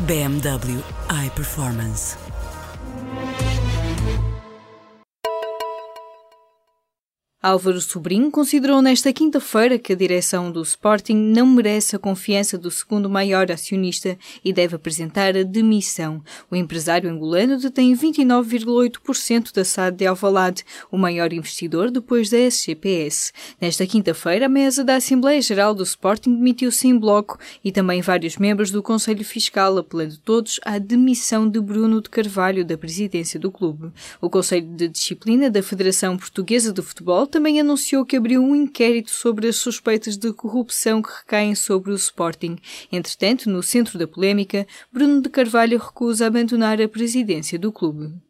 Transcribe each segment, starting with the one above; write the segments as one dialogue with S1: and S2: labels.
S1: BMW iPerformance.
S2: Álvaro Sobrinho considerou nesta quinta-feira que a direção do Sporting não merece a confiança do segundo maior acionista e deve apresentar a demissão. O empresário angolano detém 29,8% da SAD de Alvalade, o maior investidor depois da SGPS. Nesta quinta-feira, a mesa da Assembleia Geral do Sporting demitiu-se em bloco e também vários membros do Conselho Fiscal, apelando todos à demissão de Bruno de Carvalho da presidência do clube. O Conselho de Disciplina da Federação Portuguesa de Futebol também anunciou que abriu um inquérito sobre as suspeitas de corrupção que recaem sobre o Sporting. Entretanto, no centro da polémica, Bruno de Carvalho recusa abandonar a presidência do clube.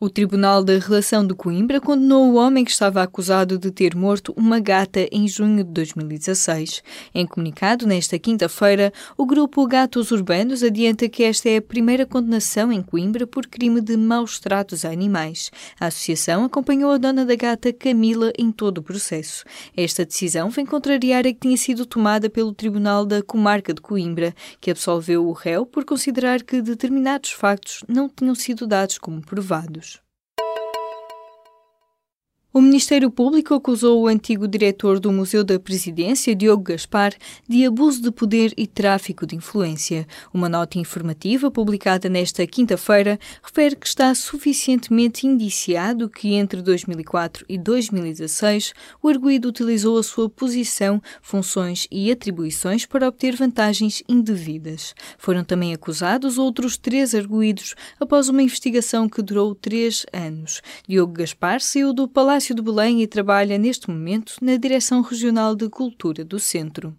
S2: O Tribunal da Relação de Coimbra condenou o homem que estava acusado de ter morto uma gata em junho de 2016. Em comunicado nesta quinta-feira, o grupo Gatos Urbanos adianta que esta é a primeira condenação em Coimbra por crime de maus tratos a animais. A associação acompanhou a dona da gata Camila em todo o processo. Esta decisão vem contrariar a que tinha sido tomada pelo Tribunal da Comarca de Coimbra, que absolveu o réu por considerar que determinados factos não tinham sido dados como provados. O Ministério Público acusou o antigo diretor do Museu da Presidência, Diogo Gaspar, de abuso de poder e tráfico de influência. Uma nota informativa publicada nesta quinta-feira refere que está suficientemente indiciado que entre 2004 e 2016 o arguído utilizou a sua posição, funções e atribuições para obter vantagens indevidas. Foram também acusados outros três arguídos após uma investigação que durou três anos. Diogo Gaspar saiu do Palácio Palácio de Belém e trabalha neste momento na Direção Regional de Cultura do Centro.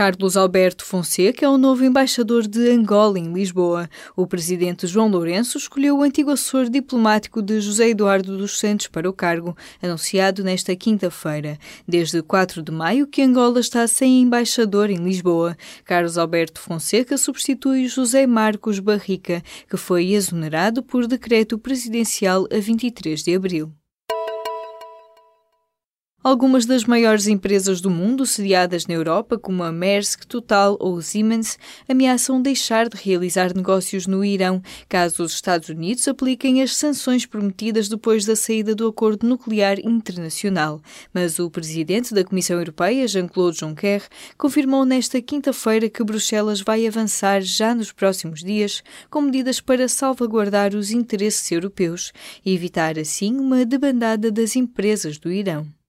S2: Carlos Alberto Fonseca é o novo embaixador de Angola em Lisboa. O presidente João Lourenço escolheu o antigo assessor diplomático de José Eduardo dos Santos para o cargo, anunciado nesta quinta-feira. Desde 4 de maio que Angola está sem embaixador em Lisboa. Carlos Alberto Fonseca substitui José Marcos Barrica, que foi exonerado por decreto presidencial a 23 de abril. Algumas das maiores empresas do mundo, sediadas na Europa, como a Maersk, Total ou Siemens, ameaçam deixar de realizar negócios no Irão caso os Estados Unidos apliquem as sanções prometidas depois da saída do Acordo Nuclear Internacional. Mas o presidente da Comissão Europeia, Jean-Claude Juncker, confirmou nesta quinta-feira que Bruxelas vai avançar já nos próximos dias com medidas para salvaguardar os interesses europeus e evitar assim uma debandada das empresas do Irão.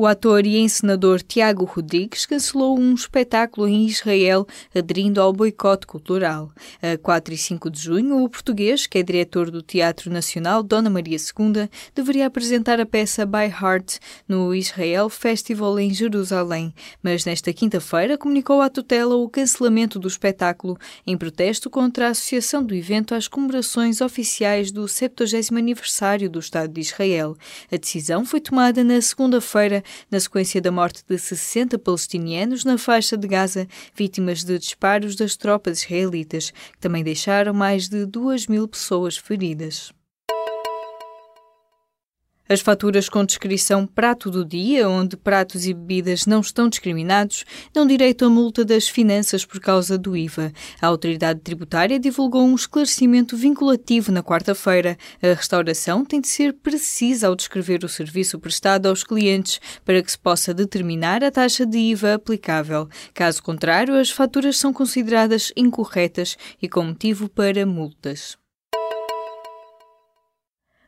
S2: O ator e encenador Tiago Rodrigues cancelou um espetáculo em Israel aderindo ao boicote cultural. A 4 e 5 de junho, o português, que é diretor do Teatro Nacional Dona Maria II, deveria apresentar a peça By Heart no Israel Festival em Jerusalém, mas nesta quinta-feira comunicou à tutela o cancelamento do espetáculo em protesto contra a associação do evento às comemorações oficiais do 70 aniversário do Estado de Israel. A decisão foi tomada na segunda-feira na sequência da morte de 60 palestinianos na faixa de Gaza, vítimas de disparos das tropas israelitas, que também deixaram mais de 2 mil pessoas feridas. As faturas com descrição Prato do Dia, onde pratos e bebidas não estão discriminados, dão direito à multa das finanças por causa do IVA. A autoridade tributária divulgou um esclarecimento vinculativo na quarta-feira. A restauração tem de ser precisa ao descrever o serviço prestado aos clientes para que se possa determinar a taxa de IVA aplicável. Caso contrário, as faturas são consideradas incorretas e com motivo para multas.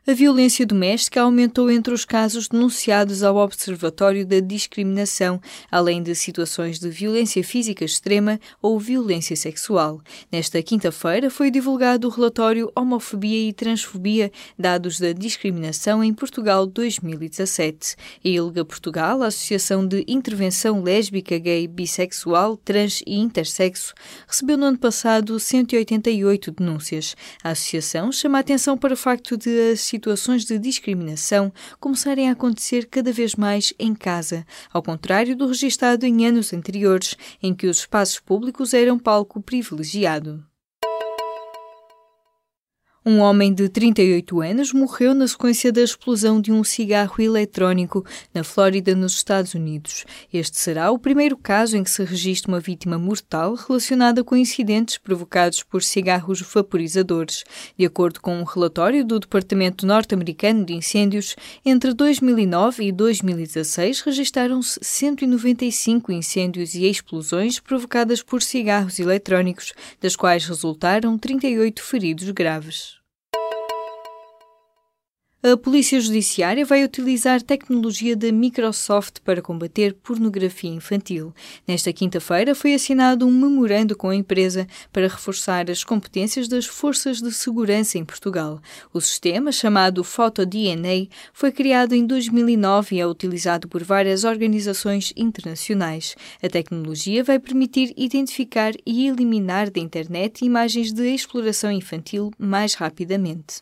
S2: A violência doméstica aumentou entre os casos denunciados ao Observatório da Discriminação, além de situações de violência física extrema ou violência sexual. Nesta quinta-feira foi divulgado o relatório Homofobia e Transfobia, dados da discriminação em Portugal 2017. A ILGA Portugal, a Associação de Intervenção Lésbica, Gay, Bissexual, Trans e Intersexo, recebeu no ano passado 188 denúncias. A associação chama a atenção para o facto de as situações de discriminação começarem a acontecer cada vez mais em casa, ao contrário do registado em anos anteriores, em que os espaços públicos eram palco privilegiado. Um homem de 38 anos morreu na sequência da explosão de um cigarro eletrónico na Flórida, nos Estados Unidos. Este será o primeiro caso em que se registra uma vítima mortal relacionada com incidentes provocados por cigarros vaporizadores. De acordo com um relatório do Departamento Norte-Americano de Incêndios, entre 2009 e 2016 registaram-se 195 incêndios e explosões provocadas por cigarros eletrónicos, das quais resultaram 38 feridos graves. A Polícia Judiciária vai utilizar tecnologia da Microsoft para combater pornografia infantil. Nesta quinta-feira foi assinado um memorando com a empresa para reforçar as competências das forças de segurança em Portugal. O sistema, chamado PhotoDNA, foi criado em 2009 e é utilizado por várias organizações internacionais. A tecnologia vai permitir identificar e eliminar da internet imagens de exploração infantil mais rapidamente.